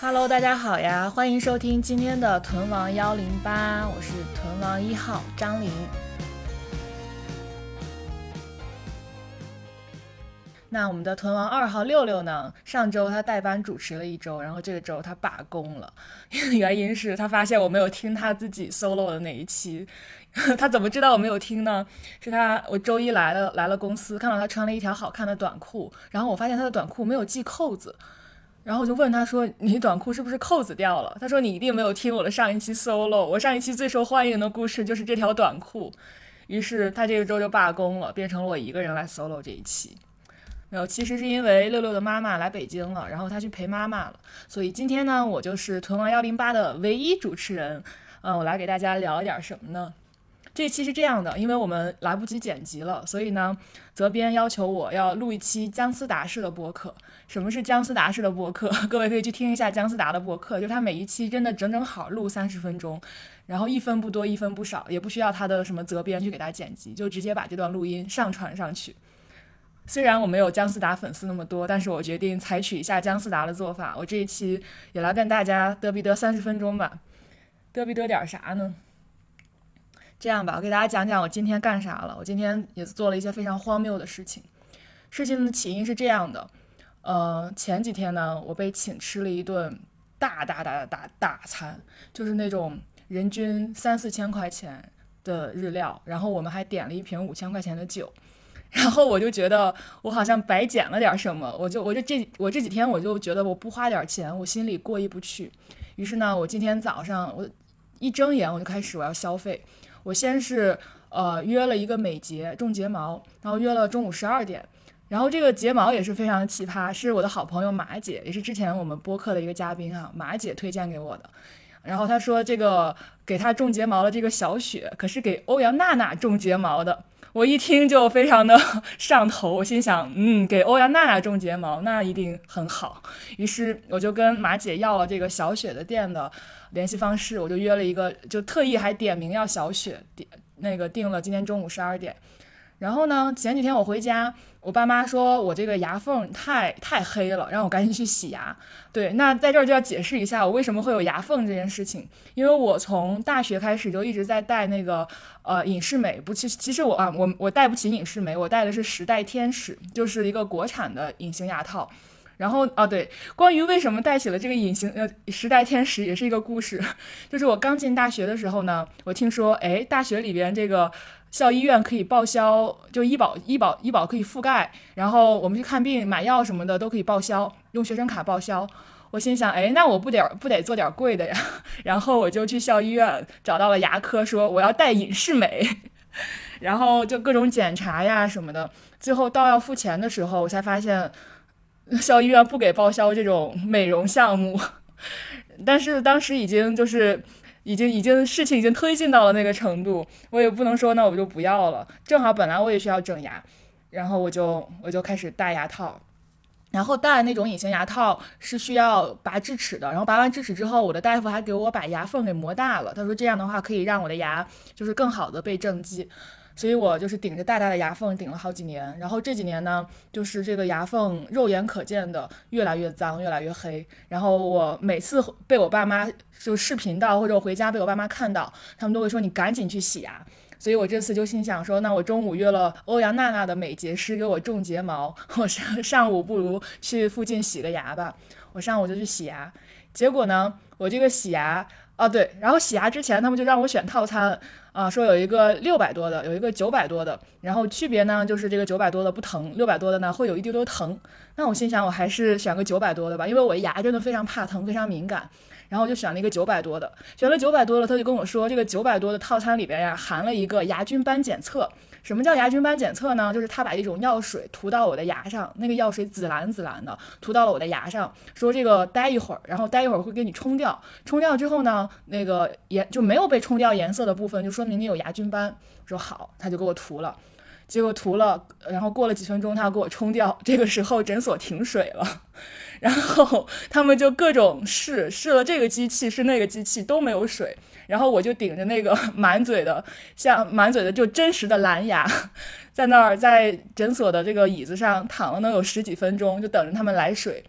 Hello，大家好呀，欢迎收听今天的屯王幺零八，我是屯王一号张琳。那我们的屯王二号六六呢？上周他代班主持了一周，然后这个周他罢工了，原因是他发现我没有听他自己 solo 的那一期。他怎么知道我没有听呢？是他我周一来了来了公司，看到他穿了一条好看的短裤，然后我发现他的短裤没有系扣子。然后我就问他说：“你短裤是不是扣子掉了？”他说：“你一定没有听我的上一期 solo，我上一期最受欢迎的故事就是这条短裤。”于是他这个周就罢工了，变成了我一个人来 solo 这一期。没有，其实是因为六六的妈妈来北京了，然后他去陪妈妈了，所以今天呢，我就是屯王幺零八的唯一主持人。嗯，我来给大家聊一点什么呢？这期是这样的，因为我们来不及剪辑了，所以呢，责编要求我要录一期姜思达式的播客。什么是姜思达式的播客？各位可以去听一下姜思达的播客，就是他每一期真的整整好录三十分钟，然后一分不多一分不少，也不需要他的什么责编去给他剪辑，就直接把这段录音上传上去。虽然我没有姜思达粉丝那么多，但是我决定采取一下姜思达的做法，我这一期也来跟大家嘚逼嘚三十分钟吧。嘚逼嘚点啥呢？这样吧，我给大家讲讲我今天干啥了。我今天也做了一些非常荒谬的事情。事情的起因是这样的，呃，前几天呢，我被请吃了一顿大大大大大餐，就是那种人均三四千块钱的日料，然后我们还点了一瓶五千块钱的酒，然后我就觉得我好像白捡了点什么，我就我就这我这几天我就觉得我不花点钱，我心里过意不去。于是呢，我今天早上我一睁眼我就开始我要消费。我先是呃约了一个美睫种睫毛，然后约了中午十二点，然后这个睫毛也是非常的奇葩，是我的好朋友马姐，也是之前我们播客的一个嘉宾啊，马姐推荐给我的。然后她说这个给她种睫毛的这个小雪，可是给欧阳娜娜种睫毛的。我一听就非常的 上头，我心想，嗯，给欧阳娜娜种睫毛那一定很好。于是我就跟马姐要了这个小雪的店的。联系方式，我就约了一个，就特意还点名要小雪点那个定了今天中午十二点。然后呢，前几天我回家，我爸妈说我这个牙缝太太黑了，让我赶紧去洗牙。对，那在这儿就要解释一下我为什么会有牙缝这件事情，因为我从大学开始就一直在戴那个呃隐适美，不，其实其实我啊我我戴不起隐适美，我戴的是时代天使，就是一个国产的隐形牙套。然后啊，对，关于为什么带起了这个隐形呃时代天使，也是一个故事。就是我刚进大学的时候呢，我听说，哎，大学里边这个校医院可以报销，就医保医保医保可以覆盖，然后我们去看病买药什么的都可以报销，用学生卡报销。我心想，哎，那我不得不得做点贵的呀。然后我就去校医院找到了牙科，说我要戴隐适美，然后就各种检查呀什么的。最后到要付钱的时候，我才发现。校医院不给报销这种美容项目，但是当时已经就是已经已经事情已经推进到了那个程度，我也不能说那我就不要了。正好本来我也需要整牙，然后我就我就开始戴牙套，然后戴那种隐形牙套是需要拔智齿的，然后拔完智齿之后，我的大夫还给我把牙缝给磨大了，他说这样的话可以让我的牙就是更好的被正畸。所以我就是顶着大大的牙缝顶了好几年，然后这几年呢，就是这个牙缝肉眼可见的越来越脏，越来越黑。然后我每次被我爸妈就视频到，或者我回家被我爸妈看到，他们都会说你赶紧去洗牙。所以我这次就心想说，那我中午约了欧阳娜娜的美睫师给我种睫毛，我上上午不如去附近洗个牙吧。我上午就去洗牙，结果呢，我这个洗牙啊对，然后洗牙之前他们就让我选套餐。啊，说有一个六百多的，有一个九百多的，然后区别呢，就是这个九百多的不疼，六百多的呢会有一丢丢疼。那我心想，我还是选个九百多的吧，因为我牙真的非常怕疼，非常敏感。然后我就选了一个九百多的，选了九百多的，他就跟我说，这个九百多的套餐里边呀，含了一个牙菌斑检测。什么叫牙菌斑检测呢？就是他把一种药水涂到我的牙上，那个药水紫蓝紫蓝的，涂到了我的牙上，说这个待一会儿，然后待一会儿会给你冲掉，冲掉之后呢，那个颜就没有被冲掉颜色的部分，就说明你有牙菌斑。说好，他就给我涂了，结果涂了，然后过了几分钟，他给我冲掉，这个时候诊所停水了，然后他们就各种试试了这个机器，试那个机器都没有水。然后我就顶着那个 满嘴的，像满嘴的就真实的蓝牙，在那儿在诊所的这个椅子上躺了能有十几分钟，就等着他们来水。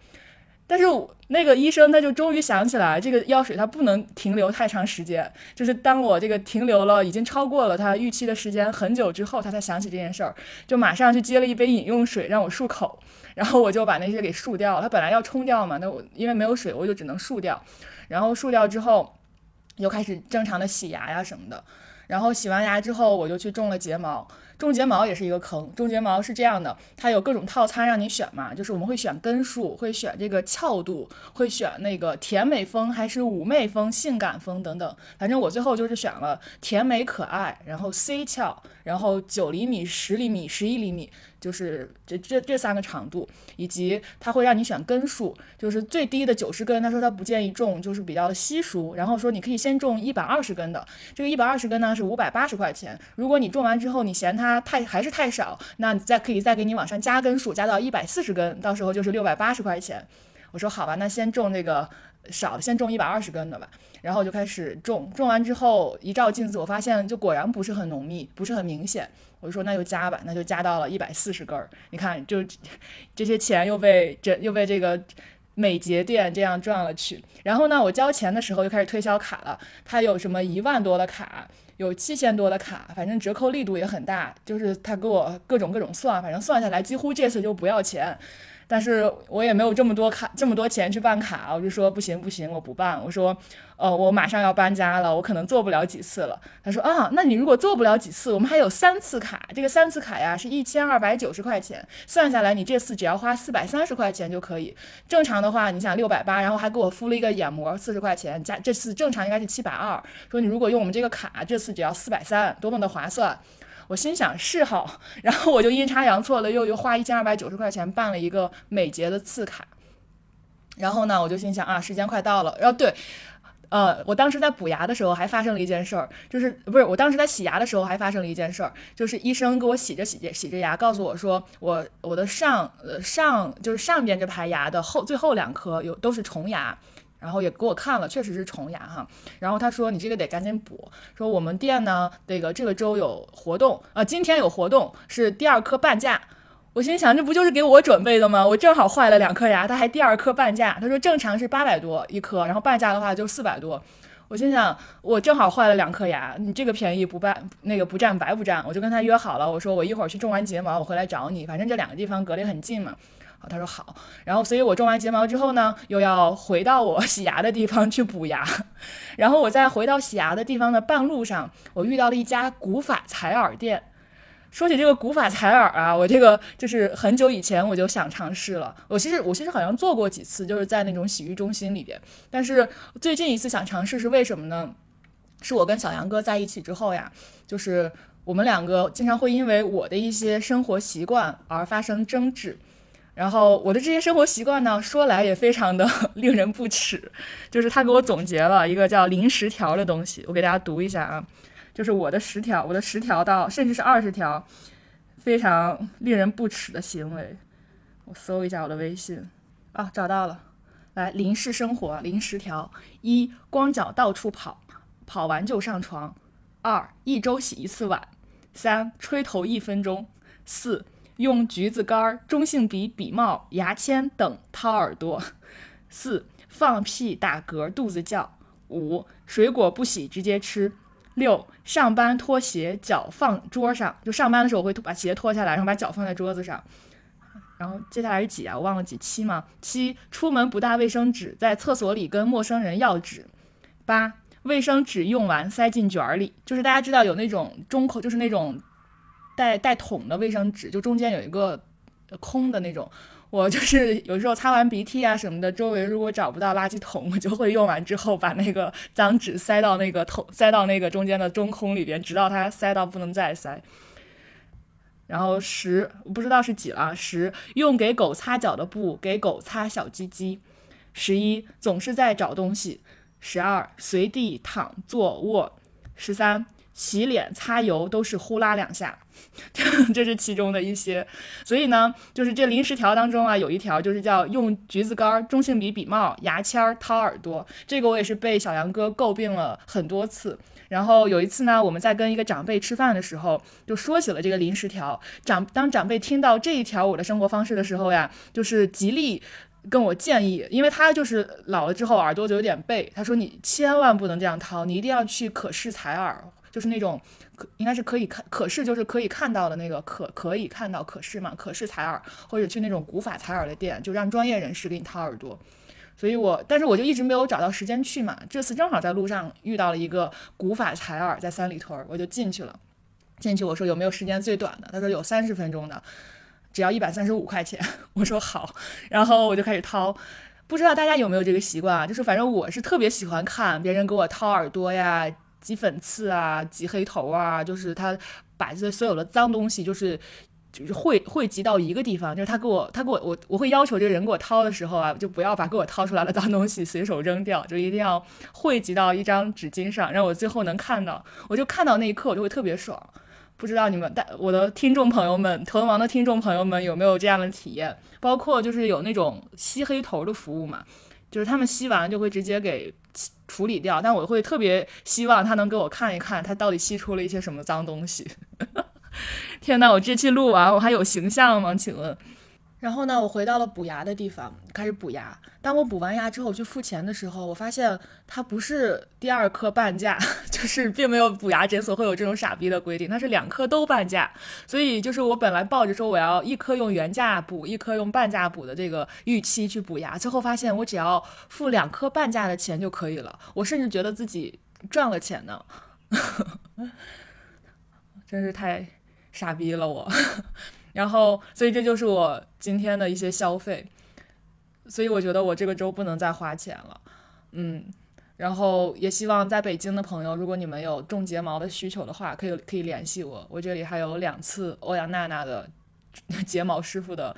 但是那个医生他就终于想起来，这个药水它不能停留太长时间，就是当我这个停留了已经超过了他预期的时间很久之后，他才想起这件事儿，就马上去接了一杯饮用水让我漱口，然后我就把那些给漱掉。他本来要冲掉嘛，那我因为没有水，我就只能漱掉。然后漱掉之后，又开始正常的洗牙呀什么的。然后洗完牙之后，我就去种了睫毛。种睫毛也是一个坑。种睫毛是这样的，它有各种套餐让你选嘛，就是我们会选根数，会选这个翘度，会选那个甜美风还是妩媚风、性感风等等。反正我最后就是选了甜美可爱，然后 C 翘，然后九厘米、十厘米、十一厘米。就是这这这三个长度，以及它会让你选根数，就是最低的九十根，他说他不建议种，就是比较稀疏。然后说你可以先种一百二十根的，这个一百二十根呢是五百八十块钱。如果你种完之后你嫌它太还是太少，那再可以再给你往上加根数，加到一百四十根，到时候就是六百八十块钱。我说好吧，那先种那个少，先种一百二十根的吧。然后就开始种，种完之后一照镜子，我发现就果然不是很浓密，不是很明显。我就说那就加吧，那就加到了一百四十根儿。你看，就这些钱又被这又被这个美睫店这样赚了去。然后呢，我交钱的时候又开始推销卡了，它有什么一万多的卡，有七千多的卡，反正折扣力度也很大。就是他给我各种各种算，反正算下来几乎这次就不要钱。但是我也没有这么多卡，这么多钱去办卡，我就说不行不行，我不办。我说，呃，我马上要搬家了，我可能做不了几次了。他说啊，那你如果做不了几次，我们还有三次卡，这个三次卡呀是一千二百九十块钱，算下来你这次只要花四百三十块钱就可以。正常的话，你想六百八，然后还给我敷了一个眼膜，四十块钱加这次正常应该是七百二。说你如果用我们这个卡，这次只要四百三，多么的划算。我心想是好，然后我就阴差阳错的又又花一千二百九十块钱办了一个美睫的次卡，然后呢，我就心想啊，时间快到了。然后对，呃，我当时在补牙的时候还发生了一件事儿，就是不是我当时在洗牙的时候还发生了一件事儿，就是医生给我洗着洗着洗着牙，告诉我说我我的上呃上就是上边这排牙的后最后两颗有都是虫牙。然后也给我看了，确实是虫牙哈。然后他说你这个得赶紧补。说我们店呢，这个这个周有活动啊，今天有活动是第二颗半价。我心想这不就是给我准备的吗？我正好坏了两颗牙，他还第二颗半价。他说正常是八百多一颗，然后半价的话就四百多。我心想我正好坏了两颗牙，你这个便宜不办那个不占白不占。我就跟他约好了，我说我一会儿去种完睫毛，我回来找你，反正这两个地方隔得很近嘛。他说好，然后所以我种完睫毛之后呢，又要回到我 洗牙的地方去补牙，然后我在回到洗牙的地方的半路上，我遇到了一家古法采耳店。说起这个古法采耳啊，我这个就是很久以前我就想尝试了，我其实我其实好像做过几次，就是在那种洗浴中心里边，但是最近一次想尝试是为什么呢？是我跟小杨哥在一起之后呀，就是我们两个经常会因为我的一些生活习惯而发生争执。然后我的这些生活习惯呢，说来也非常的 令人不齿，就是他给我总结了一个叫零十条的东西，我给大家读一下啊，就是我的十条，我的十条到甚至是二十条，非常令人不齿的行为。我搜一下我的微信。啊，找到了，来零式生活零十条：一光脚到处跑，跑完就上床；二一周洗一次碗；三吹头一分钟；四。用橘子干、中性笔、笔帽、牙签等掏耳朵。四、放屁、打嗝、肚子叫。五、水果不洗直接吃。六、上班脱鞋，脚放桌上。就上班的时候，我会把鞋脱下来，然后把脚放在桌子上。然后接下来是几啊？我忘了几七吗？七、出门不带卫生纸，在厕所里跟陌生人要纸。八、卫生纸用完塞进卷儿里，就是大家知道有那种中口，就是那种。带带桶的卫生纸，就中间有一个空的那种。我就是 有时候擦完鼻涕啊什么的，周围如果找不到垃圾桶，我就会用完之后把那个脏纸塞到那个桶，塞到那个中间的中空里边，直到它塞到不能再塞。然后十我不知道是几了，十用给狗擦脚的布给狗擦小鸡鸡。十一总是在找东西。十二随地躺坐卧。十三。洗脸、擦油都是呼啦两下，这是其中的一些。所以呢，就是这临时条当中啊，有一条就是叫用橘子干、中性笔、笔帽、牙签掏耳朵。这个我也是被小杨哥诟病了很多次。然后有一次呢，我们在跟一个长辈吃饭的时候，就说起了这个临时条。长当长辈听到这一条我的生活方式的时候呀，就是极力跟我建议，因为他就是老了之后耳朵就有点背，他说你千万不能这样掏，你一定要去可视采耳，就是那种可应该是可以看可视，就是可以看到的那个可可以看到可视嘛，可视采耳，或者去那种古法采耳的店，就让专业人士给你掏耳朵。所以我，但是我就一直没有找到时间去嘛。这次正好在路上遇到了一个古法采耳，在三里屯，我就进去了。进去我说有没有时间最短的？他说有三十分钟的。只要一百三十五块钱，我说好，然后我就开始掏。不知道大家有没有这个习惯啊？就是反正我是特别喜欢看别人给我掏耳朵呀、挤粉刺啊、挤黑头啊，就是他把这所有的脏东西，就是就是汇汇集到一个地方。就是他给我他给我我我会要求这个人给我掏的时候啊，就不要把给我掏出来的脏东西随手扔掉，就一定要汇集到一张纸巾上，让我最后能看到。我就看到那一刻，我就会特别爽。不知道你们，但我的听众朋友们，头王的听众朋友们有没有这样的体验？包括就是有那种吸黑头的服务嘛，就是他们吸完就会直接给处理掉，但我会特别希望他能给我看一看，他到底吸出了一些什么脏东西。天呐，我这期录完我还有形象吗？请问？然后呢，我回到了补牙的地方，开始补牙。当我补完牙之后去付钱的时候，我发现它不是第二颗半价，就是并没有补牙诊所会有这种傻逼的规定，它是两颗都半价。所以就是我本来抱着说我要一颗用原价补，一颗用半价补的这个预期去补牙，最后发现我只要付两颗半价的钱就可以了。我甚至觉得自己赚了钱呢，真是太傻逼了我。然后，所以这就是我今天的一些消费，所以我觉得我这个周不能再花钱了，嗯，然后也希望在北京的朋友，如果你们有种睫毛的需求的话，可以可以联系我，我这里还有两次欧阳娜娜的 睫毛师傅的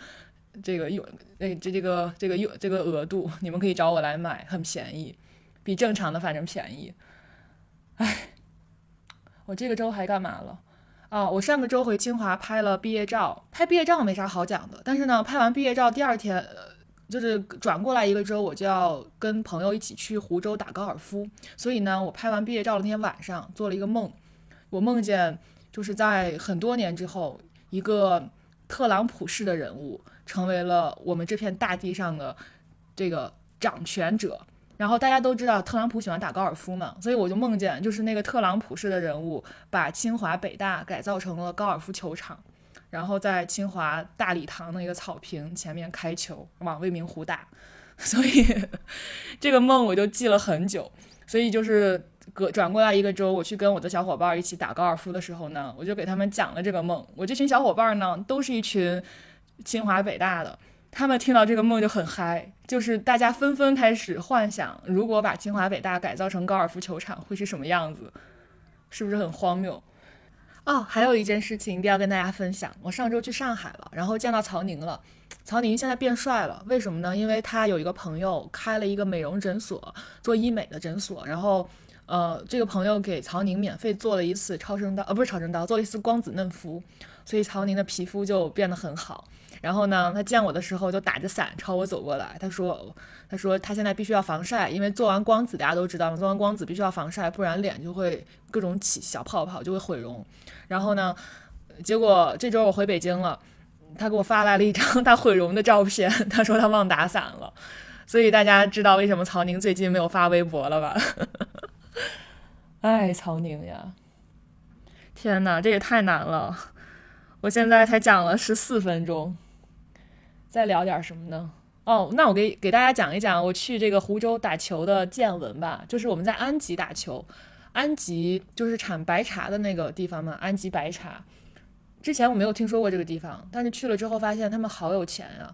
这个用，哎，这这个这个用这个额度，你们可以找我来买，很便宜，比正常的反正便宜。哎，我这个周还干嘛了？啊，我上个周回清华拍了毕业照，拍毕业照没啥好讲的。但是呢，拍完毕业照第二天，呃就是转过来一个周，我就要跟朋友一起去湖州打高尔夫。所以呢，我拍完毕业照那天晚上做了一个梦，我梦见就是在很多年之后，一个特朗普式的人物成为了我们这片大地上的这个掌权者。然后大家都知道特朗普喜欢打高尔夫嘛，所以我就梦见就是那个特朗普式的人物把清华北大改造成了高尔夫球场，然后在清华大礼堂的一个草坪前面开球往未名湖打，所以这个梦我就记了很久。所以就是隔转过来一个周，我去跟我的小伙伴一起打高尔夫的时候呢，我就给他们讲了这个梦。我这群小伙伴呢，都是一群清华北大的。他们听到这个梦就很嗨，就是大家纷纷开始幻想，如果把清华北大改造成高尔夫球场会是什么样子，是不是很荒谬？哦，还有一件事情一定要跟大家分享，我上周去上海了，然后见到曹宁了。曹宁现在变帅了，为什么呢？因为他有一个朋友开了一个美容诊所，做医美的诊所，然后呃，这个朋友给曹宁免费做了一次超声刀，呃，不是超声刀，做了一次光子嫩肤，所以曹宁的皮肤就变得很好。然后呢，他见我的时候就打着伞朝我走过来。他说：“他说他现在必须要防晒，因为做完光子，大家都知道做完光子必须要防晒，不然脸就会各种起小泡泡，就会毁容。然后呢，结果这周我回北京了，他给我发来了一张他毁容的照片。他说他忘打伞了，所以大家知道为什么曹宁最近没有发微博了吧？哎，曹宁呀，天哪，这也太难了！我现在才讲了十四分钟。”再聊点什么呢？哦，那我给给大家讲一讲我去这个湖州打球的见闻吧。就是我们在安吉打球，安吉就是产白茶的那个地方嘛。安吉白茶，之前我没有听说过这个地方，但是去了之后发现他们好有钱呀，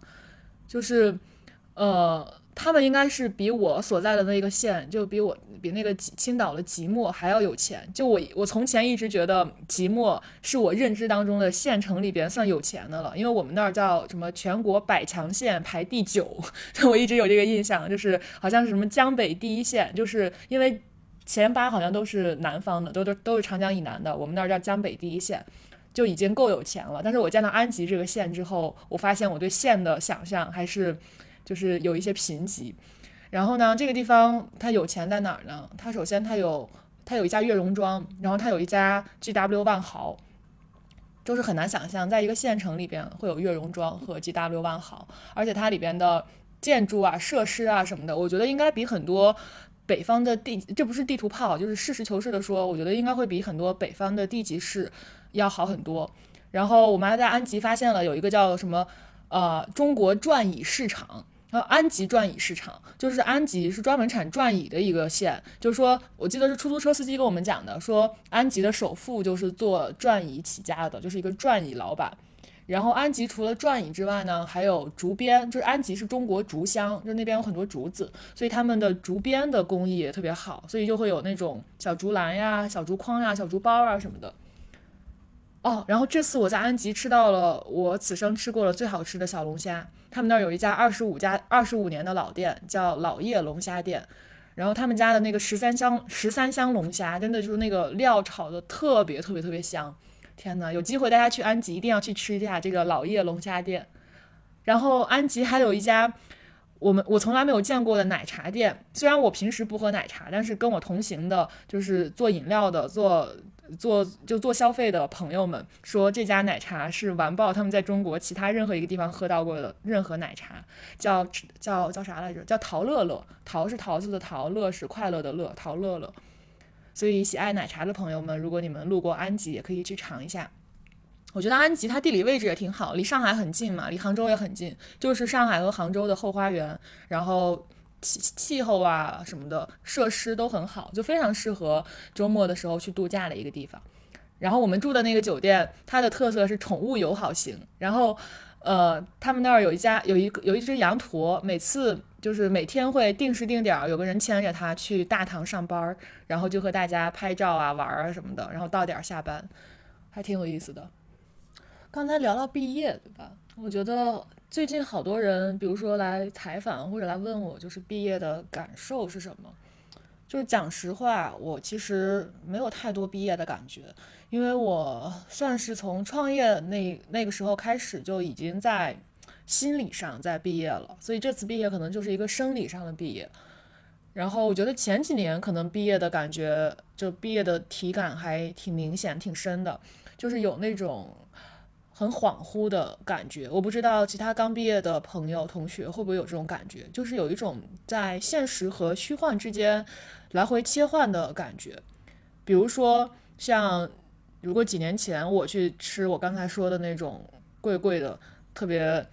就是，呃。他们应该是比我所在的那个县，就比我比那个青岛的即墨还要有钱。就我我从前一直觉得即墨是我认知当中的县城里边算有钱的了，因为我们那儿叫什么全国百强县排第九，我一直有这个印象，就是好像是什么江北第一县，就是因为前八好像都是南方的，都都都是长江以南的，我们那儿叫江北第一县，就已经够有钱了。但是我见到安吉这个县之后，我发现我对县的想象还是。就是有一些贫瘠，然后呢，这个地方它有钱在哪儿呢？它首先它有它有一家悦榕庄，然后它有一家 G W 万豪，就是很难想象，在一个县城里边会有悦榕庄和 G W 万豪，而且它里边的建筑啊、设施啊什么的，我觉得应该比很多北方的地，这不是地图炮，就是实事求是的说，我觉得应该会比很多北方的地级市要好很多。然后我妈在安吉发现了有一个叫什么呃中国转椅市场。然后安吉转椅市场就是安吉是专门产转椅的一个县，就是说我记得是出租车司机跟我们讲的，说安吉的首富就是做转椅起家的，就是一个转椅老板。然后安吉除了转椅之外呢，还有竹编，就是安吉是中国竹乡，就那边有很多竹子，所以他们的竹编的工艺也特别好，所以就会有那种小竹篮呀、小竹筐呀、小竹包啊什么的。哦，然后这次我在安吉吃到了我此生吃过的最好吃的小龙虾。他们那儿有一家二十五家二十五年的老店，叫老叶龙虾店。然后他们家的那个十三香十三香龙虾，真的就是那个料炒的特别特别特别香。天呐，有机会大家去安吉一定要去吃一下这个老叶龙虾店。然后安吉还有一家我们我从来没有见过的奶茶店，虽然我平时不喝奶茶，但是跟我同行的就是做饮料的做。做就做消费的朋友们说，这家奶茶是完爆他们在中国其他任何一个地方喝到过的任何奶茶，叫叫叫啥来着？叫桃乐乐，桃是桃子的桃，乐是快乐的乐，桃乐乐。所以喜爱奶茶的朋友们，如果你们路过安吉，也可以去尝一下。我觉得安吉它地理位置也挺好，离上海很近嘛，离杭州也很近，就是上海和杭州的后花园，然后。气气候啊什么的设施都很好，就非常适合周末的时候去度假的一个地方。然后我们住的那个酒店，它的特色是宠物友好型。然后，呃，他们那儿有一家有一个有一只羊驼，每次就是每天会定时定点有个人牵着它去大堂上班，然后就和大家拍照啊玩啊什么的，然后到点下班，还挺有意思的。刚才聊到毕业，对吧？我觉得。最近好多人，比如说来采访或者来问我，就是毕业的感受是什么？就是讲实话，我其实没有太多毕业的感觉，因为我算是从创业那那个时候开始就已经在心理上在毕业了，所以这次毕业可能就是一个生理上的毕业。然后我觉得前几年可能毕业的感觉，就毕业的体感还挺明显、挺深的，就是有那种。很恍惚的感觉，我不知道其他刚毕业的朋友同学会不会有这种感觉，就是有一种在现实和虚幻之间来回切换的感觉。比如说，像如果几年前我去吃我刚才说的那种贵贵的、特别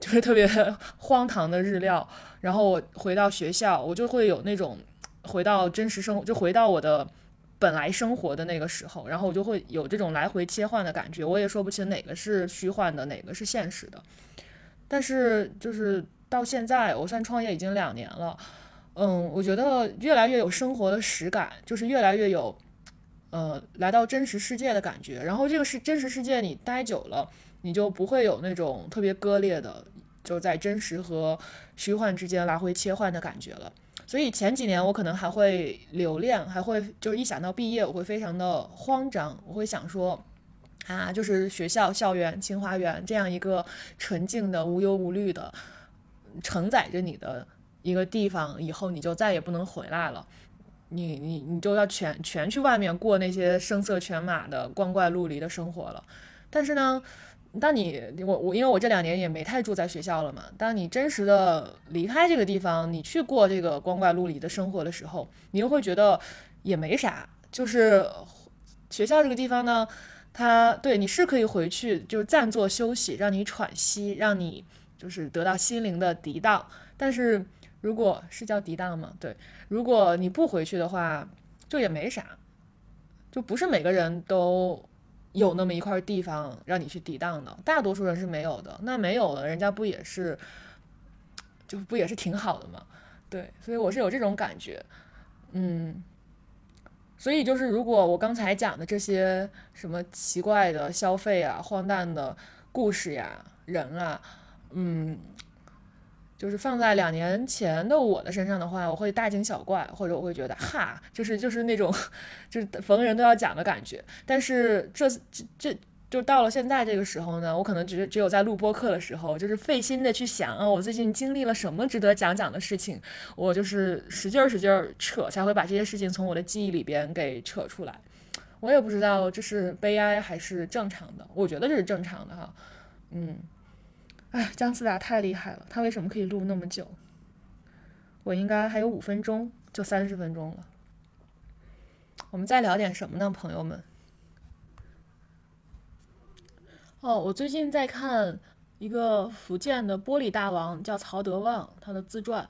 就是特别 荒唐的日料，然后我回到学校，我就会有那种回到真实生活，就回到我的。本来生活的那个时候，然后我就会有这种来回切换的感觉，我也说不清哪个是虚幻的，哪个是现实的。但是就是到现在，我算创业已经两年了，嗯，我觉得越来越有生活的实感，就是越来越有，呃，来到真实世界的感觉。然后这个是真实世界，你待久了，你就不会有那种特别割裂的，就在真实和虚幻之间来回切换的感觉了。所以前几年我可能还会留恋，还会就是一想到毕业，我会非常的慌张。我会想说，啊，就是学校校园、清华园这样一个纯净的、无忧无虑的承载着你的一个地方，以后你就再也不能回来了。你你你就要全全去外面过那些声色犬马的光怪陆离的生活了。但是呢？当你我我因为我这两年也没太住在学校了嘛，当你真实的离开这个地方，你去过这个光怪陆离的生活的时候，你又会觉得也没啥。就是学校这个地方呢，它对你是可以回去，就是暂作休息，让你喘息，让你就是得到心灵的涤荡。但是如果是叫涤荡吗？对，如果你不回去的话，就也没啥，就不是每个人都。有那么一块地方让你去抵挡的，大多数人是没有的。那没有了，人家不也是，就不也是挺好的吗？对，所以我是有这种感觉，嗯。所以就是，如果我刚才讲的这些什么奇怪的消费啊、荒诞的故事呀、人啊，嗯。就是放在两年前的我的身上的话，我会大惊小怪，或者我会觉得哈，就是就是那种，就是逢人都要讲的感觉。但是这这这就到了现在这个时候呢，我可能只只有在录播课的时候，就是费心的去想啊，我最近经历了什么值得讲讲的事情，我就是使劲使劲扯，才会把这些事情从我的记忆里边给扯出来。我也不知道这是悲哀还是正常的，我觉得这是正常的哈，嗯。哎，姜思达太厉害了，他为什么可以录那么久？我应该还有五分钟，就三十分钟了。我们再聊点什么呢，朋友们？哦，我最近在看一个福建的玻璃大王，叫曹德旺，他的自传，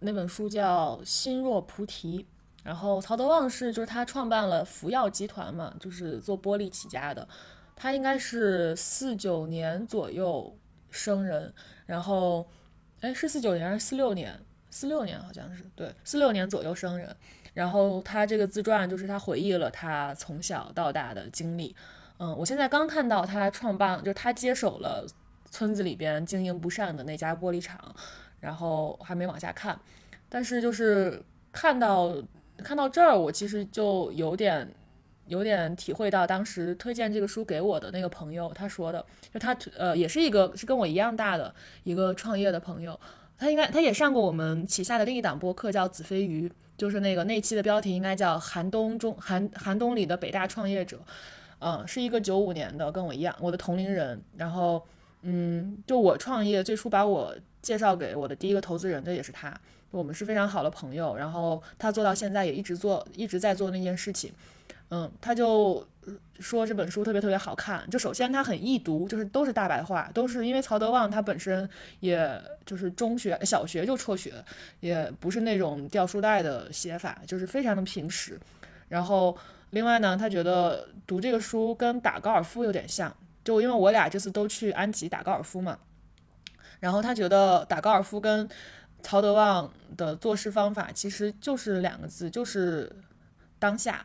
那本书叫《心若菩提》。然后曹德旺是就是他创办了福耀集团嘛，就是做玻璃起家的。他应该是四九年左右生人，然后，哎，是四九年还是四六年？四六年好像是，对，四六年左右生人。然后他这个自传就是他回忆了他从小到大的经历。嗯，我现在刚看到他创办，就是他接手了村子里边经营不善的那家玻璃厂，然后还没往下看。但是就是看到看到这儿，我其实就有点。有点体会到当时推荐这个书给我的那个朋友他说的，就他呃也是一个是跟我一样大的一个创业的朋友，他应该他也上过我们旗下的另一档播客叫子非鱼，就是那个那期的标题应该叫寒冬中寒寒冬里的北大创业者，嗯，是一个九五年的跟我一样我的同龄人，然后嗯就我创业最初把我介绍给我的第一个投资人的也是他，我们是非常好的朋友，然后他做到现在也一直做一直在做那件事情。嗯，他就说这本书特别特别好看。就首先它很易读，就是都是大白话，都是因为曹德旺他本身也就是中学、小学就辍学，也不是那种掉书袋的写法，就是非常的平实。然后另外呢，他觉得读这个书跟打高尔夫有点像，就因为我俩这次都去安吉打高尔夫嘛。然后他觉得打高尔夫跟曹德旺的做事方法其实就是两个字，就是当下。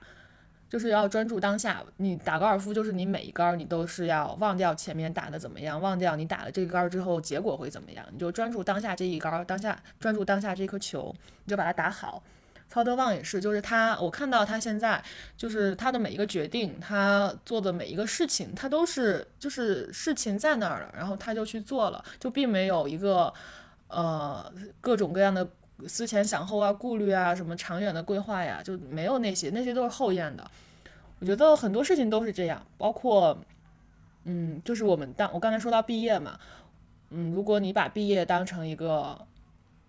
就是要专注当下。你打高尔夫，就是你每一杆你都是要忘掉前面打的怎么样，忘掉你打了这个杆之后结果会怎么样，你就专注当下这一杆，当下专注当下这颗球，你就把它打好。曹德旺也是，就是他，我看到他现在就是他的每一个决定，他做的每一个事情，他都是就是事情在那儿了，然后他就去做了，就并没有一个呃各种各样的思前想后啊、顾虑啊、什么长远的规划呀，就没有那些，那些都是后验的。我觉得很多事情都是这样，包括，嗯，就是我们当我刚才说到毕业嘛，嗯，如果你把毕业当成一个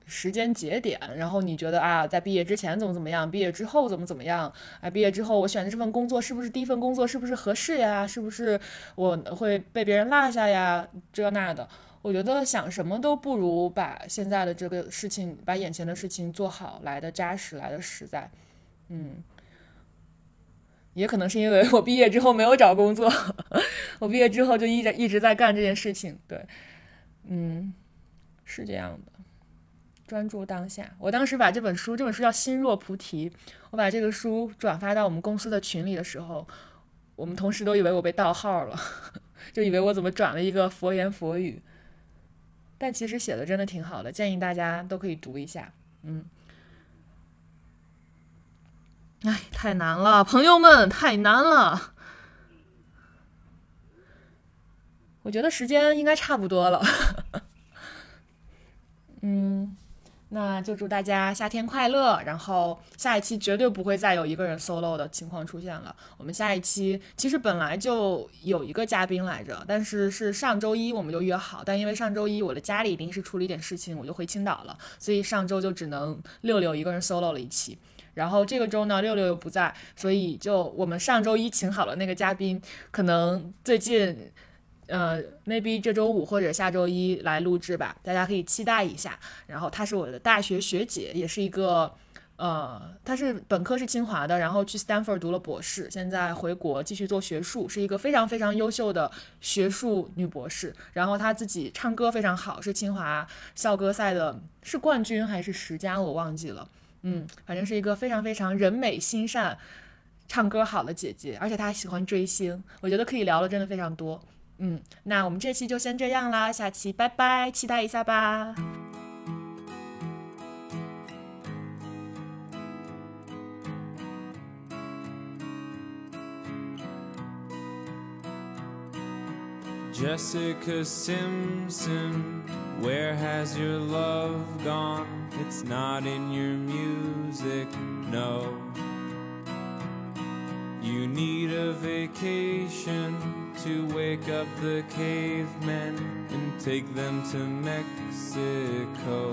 时间节点，然后你觉得啊，在毕业之前怎么怎么样，毕业之后怎么怎么样，啊，毕业之后我选的这份工作是不是第一份工作，是不是合适呀，是不是我会被别人落下呀，这那的，我觉得想什么都不如把现在的这个事情，把眼前的事情做好来的扎实，来的实在，嗯。也可能是因为我毕业之后没有找工作，我毕业之后就一直一直在干这件事情。对，嗯，是这样的，专注当下。我当时把这本书，这本书叫《心若菩提》，我把这个书转发到我们公司的群里的时候，我们同事都以为我被盗号了，就以为我怎么转了一个佛言佛语。但其实写的真的挺好的，建议大家都可以读一下。嗯。哎，太难了，朋友们，太难了。我觉得时间应该差不多了。嗯，那就祝大家夏天快乐。然后下一期绝对不会再有一个人 solo 的情况出现了。我们下一期其实本来就有一个嘉宾来着，但是是上周一我们就约好，但因为上周一我的家里临时出了一点事情，我就回青岛了，所以上周就只能六六一个人 solo 了一期。然后这个周呢，六六又不在，所以就我们上周一请好了那个嘉宾，可能最近，呃，maybe 这周五或者下周一来录制吧，大家可以期待一下。然后她是我的大学学姐，也是一个，呃，她是本科是清华的，然后去 Stanford 读了博士，现在回国继续做学术，是一个非常非常优秀的学术女博士。然后她自己唱歌非常好，是清华校歌赛的，是冠军还是十佳，我忘记了。嗯，反正是一个非常非常人美心善、唱歌好的姐姐，而且她喜欢追星，我觉得可以聊的真的非常多。嗯，那我们这期就先这样啦，下期拜拜，期待一下吧。Jessica Simpson, where has your love gone? It's not in your music, no. Need a vacation to wake up the cavemen and take them to Mexico.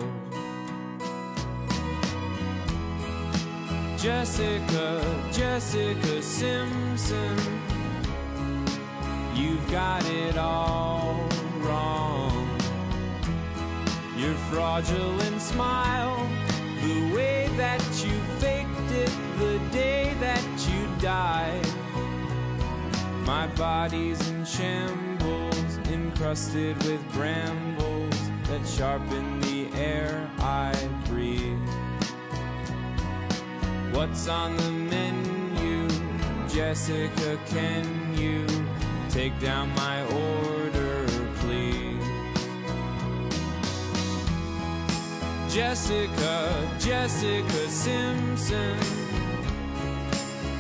Jessica, Jessica Simpson, you've got it all wrong. Your fraudulent smile, the way that you faked it the day that you died. My body's in shambles, encrusted with brambles that sharpen the air I breathe. What's on the menu? Jessica, can you take down my order, please? Jessica, Jessica Simpson,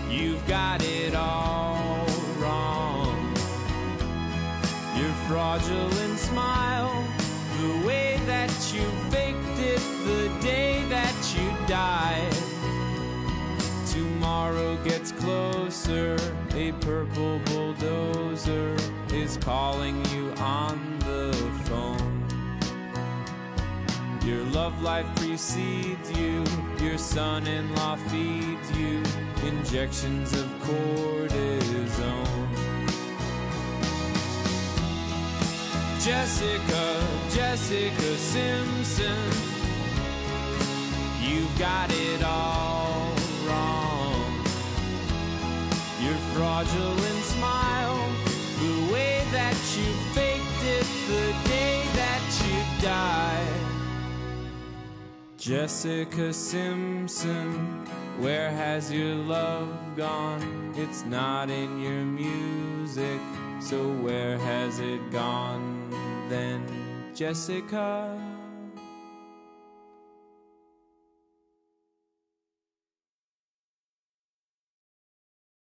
you've got it all fraudulent smile, the way that you faked it the day that you died tomorrow gets closer. A purple bulldozer is calling you on the phone. Your love life precedes you, your son in law feeds you injections of cortisone. Jessica, Jessica Simpson, you've got it all wrong. Your fraudulent smile, the way that you faked it the day that you died. Jessica Simpson, where has your love gone? It's not in your music, so where has it gone than Jessica.